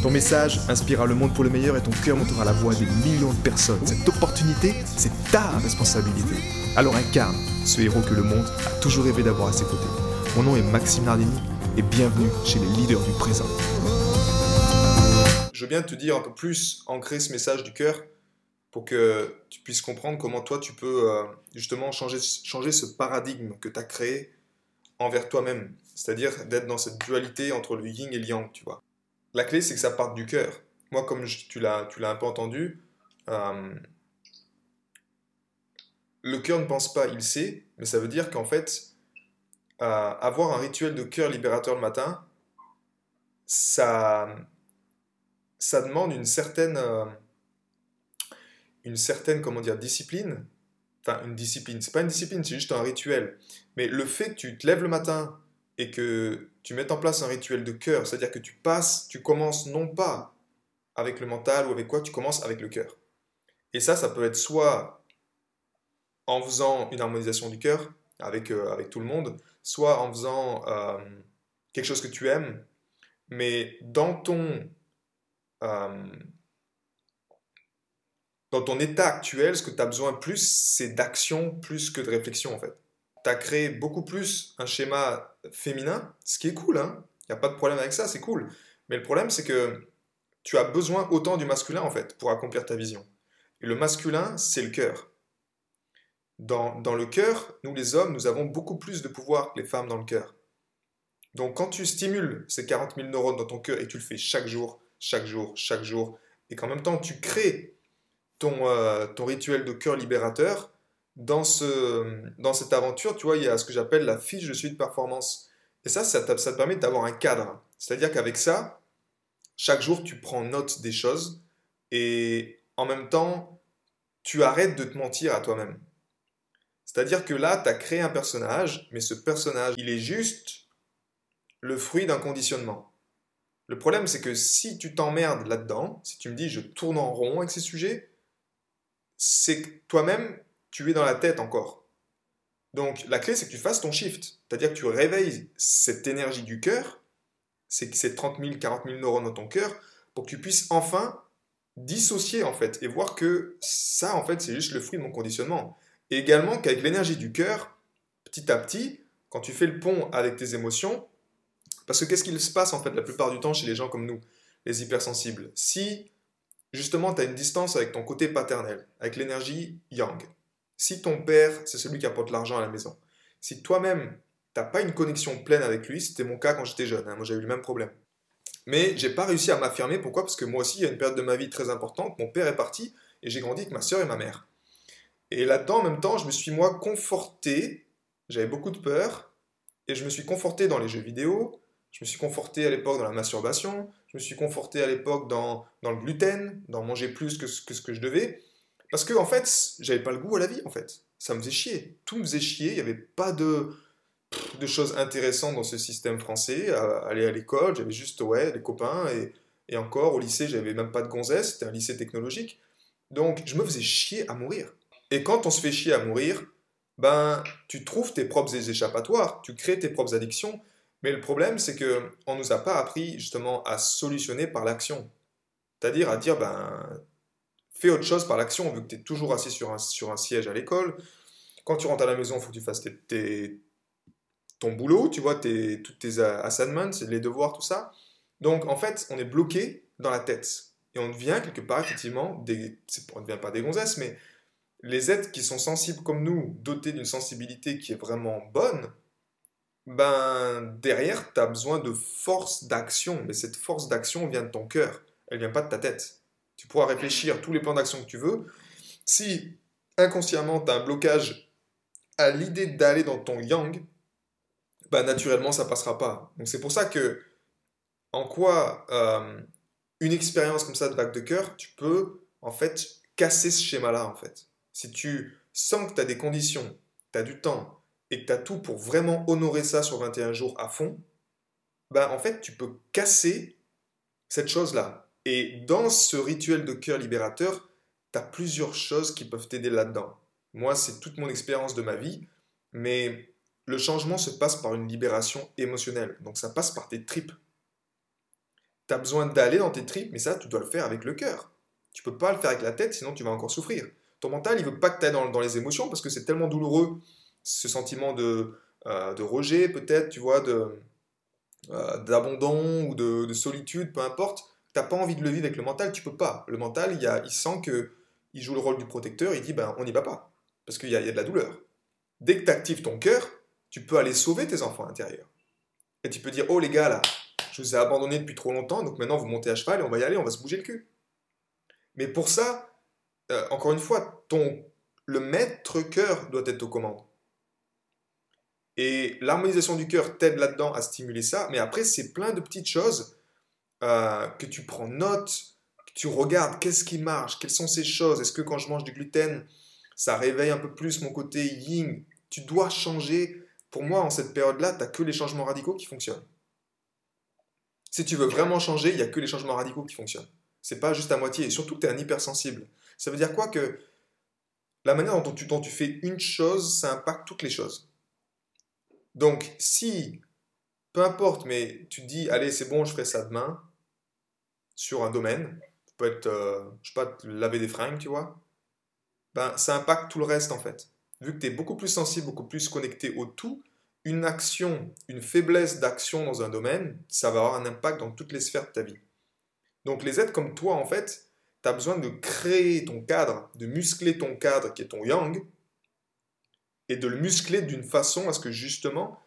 Ton message inspirera le monde pour le meilleur et ton cœur montera la voix des millions de personnes. Cette opportunité, c'est ta responsabilité. Alors incarne ce héros que le monde a toujours rêvé d'avoir à ses côtés. Mon nom est Maxime Nardini et bienvenue chez les leaders du présent. Je veux bien te dire un peu plus, ancrer ce message du cœur pour que tu puisses comprendre comment toi tu peux euh, justement changer, changer ce paradigme que tu as créé envers toi-même. C'est-à-dire d'être dans cette dualité entre le yin et le yang, tu vois. La clé, c'est que ça parte du cœur. Moi, comme tu l'as un peu entendu, euh, le cœur ne pense pas, il sait, mais ça veut dire qu'en fait, euh, avoir un rituel de cœur libérateur le matin, ça, ça demande une certaine, euh, une certaine, comment dire, discipline. Enfin, une discipline. C'est pas une discipline, c'est juste un rituel. Mais le fait que tu te lèves le matin et que tu mettes en place un rituel de cœur, c'est-à-dire que tu passes, tu commences non pas avec le mental ou avec quoi, tu commences avec le cœur. Et ça, ça peut être soit en faisant une harmonisation du cœur avec, euh, avec tout le monde, soit en faisant euh, quelque chose que tu aimes, mais dans ton, euh, dans ton état actuel, ce que tu as besoin plus, c'est d'action plus que de réflexion en fait. Tu as créé beaucoup plus un schéma féminin, ce qui est cool, hein il n'y a pas de problème avec ça, c'est cool. Mais le problème, c'est que tu as besoin autant du masculin en fait pour accomplir ta vision. Et le masculin, c'est le cœur dans, le cœur, nous les hommes, nous avons beaucoup plus de pouvoir que les femmes dans le cœur. Donc quand tu stimules ces 40 000 neurones dans ton cœur et tu le fais chaque jour, chaque jour, chaque jour, et qu'en même temps tu crées ton, euh, ton rituel de cœur libérateur, dans, ce, dans cette aventure, tu vois, il y a ce que j'appelle la fiche de suite performance. Et ça, ça, ça te permet d'avoir un cadre. C'est-à-dire qu'avec ça, chaque jour, tu prends note des choses et en même temps, tu arrêtes de te mentir à toi-même. C'est-à-dire que là, tu as créé un personnage, mais ce personnage, il est juste le fruit d'un conditionnement. Le problème, c'est que si tu t'emmerdes là-dedans, si tu me dis je tourne en rond avec ces sujets, c'est que toi-même, tu es dans la tête encore. Donc la clé, c'est que tu fasses ton shift. C'est-à-dire que tu réveilles cette énergie du cœur, ces 30 000, 40 000 neurones dans ton cœur, pour que tu puisses enfin dissocier en fait et voir que ça, en fait, c'est juste le fruit de mon conditionnement. Et également qu'avec l'énergie du cœur, petit à petit, quand tu fais le pont avec tes émotions, parce que qu'est-ce qu'il se passe en fait la plupart du temps chez les gens comme nous, les hypersensibles? Si justement tu as une distance avec ton côté paternel, avec l'énergie yang, si ton père c'est celui qui apporte l'argent à la maison, si toi-même t'as pas une connexion pleine avec lui, c'était mon cas quand j'étais jeune, hein, moi j'ai eu le même problème. Mais j'ai pas réussi à m'affirmer, pourquoi? Parce que moi aussi, il y a une période de ma vie très importante, mon père est parti, et j'ai grandi avec ma soeur et ma mère. Et là-dedans, en même temps, je me suis moi conforté, j'avais beaucoup de peur, et je me suis conforté dans les jeux vidéo, je me suis conforté à l'époque dans la masturbation, je me suis conforté à l'époque dans, dans le gluten, dans manger plus que, que ce que je devais, parce que en fait, j'avais pas le goût à la vie, en fait. Ça me faisait chier. Tout me faisait chier, il n'y avait pas de, choses intéressantes dans ce système français. Aller à l'école, j'avais juste, ouais, les copains, et, encore, au lycée, j'avais même pas de gonzesse, c'était un lycée technologique. Donc, je me faisais chier à mourir. Et quand on se fait chier à mourir, ben, tu trouves tes propres échappatoires, tu crées tes propres addictions. Mais le problème, c'est que on nous a pas appris justement à solutionner par l'action. C'est-à-dire à dire, ben, fais autre chose par l'action, vu que tu es toujours assis sur un, sur un siège à l'école. Quand tu rentres à la maison, il faut que tu fasses tes, ton boulot, tu vois, tes, toutes tes assignments, les devoirs, tout ça. Donc, en fait, on est bloqué dans la tête. Et on devient quelque part, effectivement, des, on ne devient pas des gonzesses, mais les êtres qui sont sensibles comme nous, dotés d'une sensibilité qui est vraiment bonne, ben derrière, tu as besoin de force d'action. Mais cette force d'action vient de ton cœur, elle vient pas de ta tête. Tu pourras réfléchir tous les plans d'action que tu veux. Si inconsciemment, tu as un blocage à l'idée d'aller dans ton yang, ben naturellement, ça passera pas. Donc c'est pour ça que, en quoi euh, une expérience comme ça de vague de cœur, tu peux en fait casser ce schéma-là en fait. Si tu sens que tu as des conditions, tu as du temps et que tu as tout pour vraiment honorer ça sur 21 jours à fond, ben en fait tu peux casser cette chose-là. Et dans ce rituel de cœur libérateur, tu as plusieurs choses qui peuvent t'aider là-dedans. Moi, c'est toute mon expérience de ma vie, mais le changement se passe par une libération émotionnelle. Donc ça passe par tes tripes. Tu as besoin d'aller dans tes tripes, mais ça, tu dois le faire avec le cœur. Tu peux pas le faire avec la tête, sinon tu vas encore souffrir. Ton mental, il veut pas que tu ailles dans, les émotions parce que c'est tellement douloureux, ce sentiment de, euh, de rejet, peut-être, tu vois, de, euh, d'abandon ou de, solitude, peu importe. Tu n'as pas envie de le vivre avec le mental, tu peux pas. Le mental, il, a, il sent que il joue le rôle du protecteur, il dit ben on n'y va pas parce qu'il y, y, a de la douleur. Dès que tu actives ton cœur, tu peux aller sauver tes enfants intérieurs. Et tu peux dire oh les gars là, je vous ai abandonné depuis trop longtemps, donc maintenant vous montez à cheval et on va y aller, on va se bouger le cul. Mais pour ça, euh, encore une fois, ton, le maître cœur doit être aux commandes. Et l'harmonisation du cœur t'aide là-dedans à stimuler ça, mais après, c'est plein de petites choses euh, que tu prends note, que tu regardes, qu'est-ce qui marche, quelles sont ces choses, est-ce que quand je mange du gluten, ça réveille un peu plus mon côté yin? Tu dois changer. Pour moi, en cette période-là, tu n'as que les changements radicaux qui fonctionnent. Si tu veux vraiment changer, il n'y a que les changements radicaux qui fonctionnent. C'est pas juste à moitié. Et surtout, tu es un hypersensible. Ça veut dire quoi Que la manière dont tu, dont tu fais une chose, ça impacte toutes les choses. Donc, si, peu importe, mais tu te dis, allez, c'est bon, je ferai ça demain, sur un domaine, ça peut être, euh, je sais pas, laver des fringues, tu vois, ben, ça impacte tout le reste, en fait. Vu que tu es beaucoup plus sensible, beaucoup plus connecté au tout, une action, une faiblesse d'action dans un domaine, ça va avoir un impact dans toutes les sphères de ta vie. Donc les êtres comme toi, en fait, tu as besoin de créer ton cadre, de muscler ton cadre qui est ton yang, et de le muscler d'une façon à ce que justement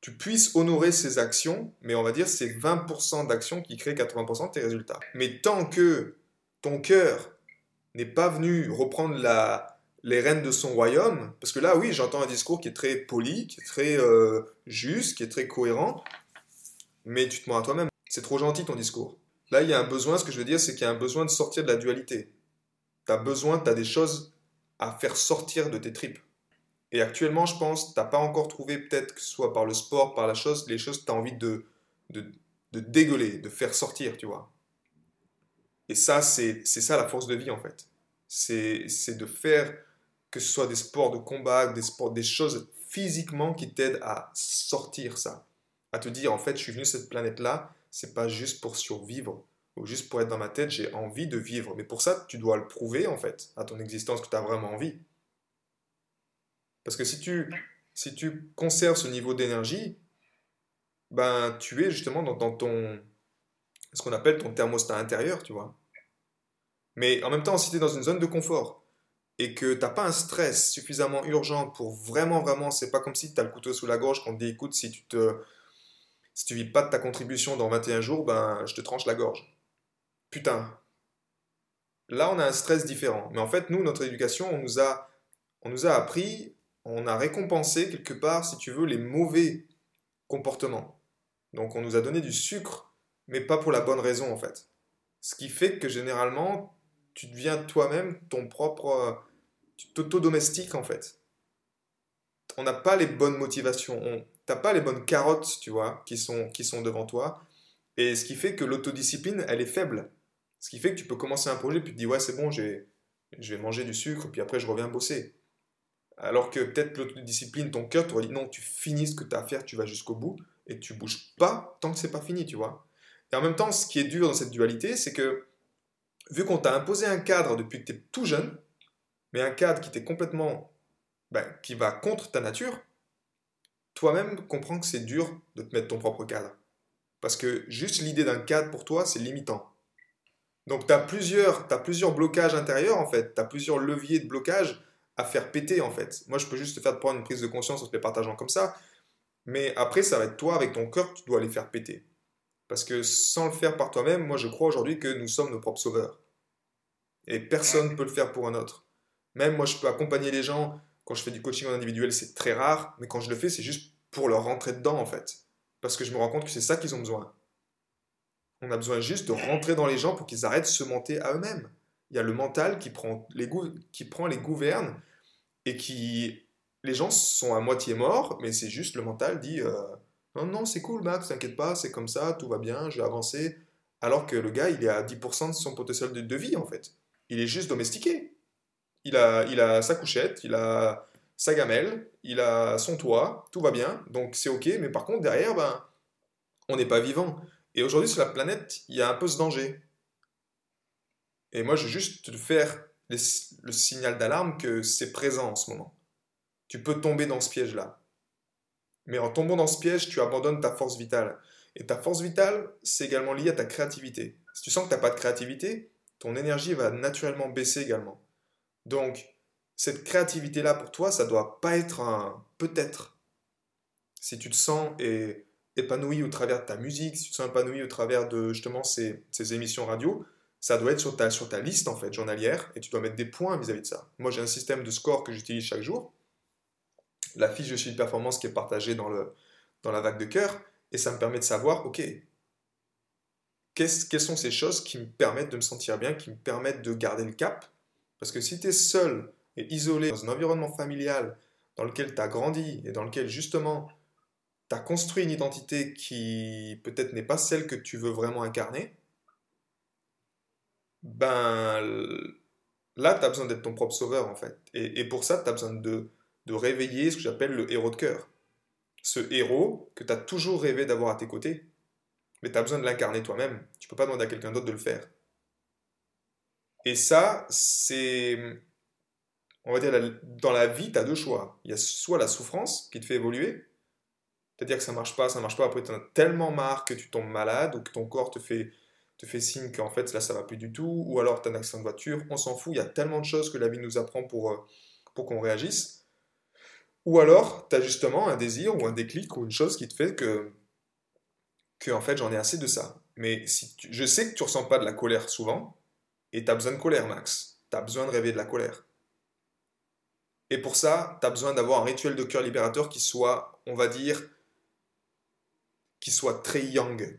tu puisses honorer ces actions, mais on va dire c'est 20% d'actions qui créent 80% de tes résultats. Mais tant que ton cœur n'est pas venu reprendre la, les rênes de son royaume, parce que là oui j'entends un discours qui est très poli, qui est très euh, juste, qui est très cohérent, mais tu te mens à toi-même. C'est trop gentil ton discours. Là, il y a un besoin, ce que je veux dire, c'est qu'il y a un besoin de sortir de la dualité. Tu as besoin, tu as des choses à faire sortir de tes tripes. Et actuellement, je pense, tu n'as pas encore trouvé, peut-être que ce soit par le sport, par la chose, les choses que tu as envie de, de, de dégueuler, de faire sortir, tu vois. Et ça, c'est ça la force de vie, en fait. C'est de faire que ce soit des sports de combat, des, sports, des choses physiquement qui t'aident à sortir ça. À te dire, en fait, je suis venu sur cette planète-là, c'est pas juste pour survivre ou juste pour être dans ma tête, j'ai envie de vivre. Mais pour ça, tu dois le prouver en fait à ton existence que tu as vraiment envie. Parce que si tu, si tu conserves ce niveau d'énergie, ben tu es justement dans, ton ce qu'on appelle ton thermostat intérieur, tu vois. Mais en même temps, si tu es dans une zone de confort et que tu n'as pas un stress suffisamment urgent pour vraiment, vraiment, c'est pas comme si tu as le couteau sous la gorge qu'on te dit écoute, si tu te si vis pas de ta contribution dans 21 jours, ben je te tranche la gorge. Putain. Là, on a un stress différent. Mais en fait, nous, notre éducation, on nous a, on nous a appris, on a récompensé quelque part, si tu veux, les mauvais comportements. Donc, on nous a donné du sucre, mais pas pour la bonne raison, en fait. Ce qui fait que généralement, tu deviens toi-même ton propre. Tu t'auto-domestiques, en fait. On n'a pas les bonnes motivations. On, pas les bonnes carottes, tu vois, qui sont, qui sont devant toi. Et ce qui fait que l'autodiscipline, elle est faible. Ce qui fait que tu peux commencer un projet, puis te dis, ouais, c'est bon, je vais manger du sucre, puis après, je reviens bosser. Alors que peut-être l'autodiscipline, ton cœur t'aurait dit, non, tu finis ce que tu as à faire, tu vas jusqu'au bout, et tu bouges pas tant que c'est pas fini, tu vois. Et en même temps, ce qui est dur dans cette dualité, c'est que, vu qu'on t'a imposé un cadre depuis que tu es tout jeune, mais un cadre qui t'est complètement, ben, qui va contre ta nature, toi-même comprends que c'est dur de te mettre ton propre cadre. Parce que juste l'idée d'un cadre pour toi, c'est limitant. Donc tu plusieurs, as plusieurs blocages intérieurs en fait, tu as plusieurs leviers de blocage à faire péter en fait. Moi je peux juste te faire prendre une prise de conscience en te les partageant comme ça, mais après ça va être toi avec ton cœur, tu dois les faire péter. Parce que sans le faire par toi-même, moi je crois aujourd'hui que nous sommes nos propres sauveurs. Et personne ne peut le faire pour un autre. Même moi je peux accompagner les gens quand je fais du coaching en individuel, c'est très rare, mais quand je le fais, c'est juste pour leur rentrer dedans, en fait. Parce que je me rends compte que c'est ça qu'ils ont besoin. On a besoin juste de rentrer dans les gens pour qu'ils arrêtent de se monter à eux-mêmes. Il y a le mental qui prend les, qui gouvernes et qui... Les gens sont à moitié morts, mais c'est juste le mental dit euh, Non, non, c'est cool, Max, t'inquiète pas, c'est comme ça, tout va bien, je vais avancer. Alors que le gars, il est à 10% de son potentiel de, de vie, en fait. Il est juste domestiqué. Il a, il a sa couchette, il a sa gamelle, il a son toit, tout va bien, donc c'est ok, mais par contre, derrière, ben, on n'est pas vivant. Et aujourd'hui, sur la planète, il y a un peu ce danger. Et moi, je veux juste te faire le signal d'alarme que c'est présent en ce moment. Tu peux tomber dans ce piège-là. Mais en tombant dans ce piège, tu abandonnes ta force vitale. Et ta force vitale, c'est également lié à ta créativité. Si tu sens que tu n'as pas de créativité, ton énergie va naturellement baisser également. Donc, cette créativité-là pour toi, ça doit pas être un peut-être. Si tu te sens épanoui au travers de ta musique, si tu te sens épanoui au travers de justement ces émissions radio, ça doit être sur ta, sur ta liste en fait journalière et tu dois mettre des points vis-à-vis de ça. Moi j'ai un système de score que j'utilise chaque jour, la fiche de suivi de performance qui est partagée dans, le, dans la vague de cœur et ça me permet de savoir, ok, quelles sont ces choses qui me permettent de me sentir bien, qui me permettent de garder le cap? Parce que si tu es seul et isolé dans un environnement familial dans lequel tu as grandi et dans lequel justement tu as construit une identité qui peut-être n'est pas celle que tu veux vraiment incarner, ben là, tu as besoin d'être ton propre sauveur, en fait. Et, pour ça, tu as besoin de, de réveiller ce que j'appelle le héros de cœur. Ce héros que tu as toujours rêvé d'avoir à tes côtés, mais tu as besoin de l'incarner toi-même. Tu peux pas demander à quelqu'un d'autre de le faire. Et ça, c'est... On va dire, dans la vie, tu as deux choix. Il y a soit la souffrance qui te fait évoluer, c'est-à-dire que ça marche pas, ça marche pas, après tu en as tellement marre que tu tombes malade ou que ton corps te fait te fait signe qu'en fait là ça va plus du tout, ou alors tu as un accident de voiture, on s'en fout, il y a tellement de choses que la vie nous apprend pour, euh, pour qu'on réagisse. Ou alors tu as justement un désir ou un déclic ou une chose qui te fait que, que en fait j'en ai assez de ça. Mais si je sais que tu ressens pas de la colère souvent, et tu as besoin de colère Max, tu as besoin de rêver de la colère. Et pour ça, tu as besoin d'avoir un rituel de cœur libérateur qui soit, on va dire, qui soit très young.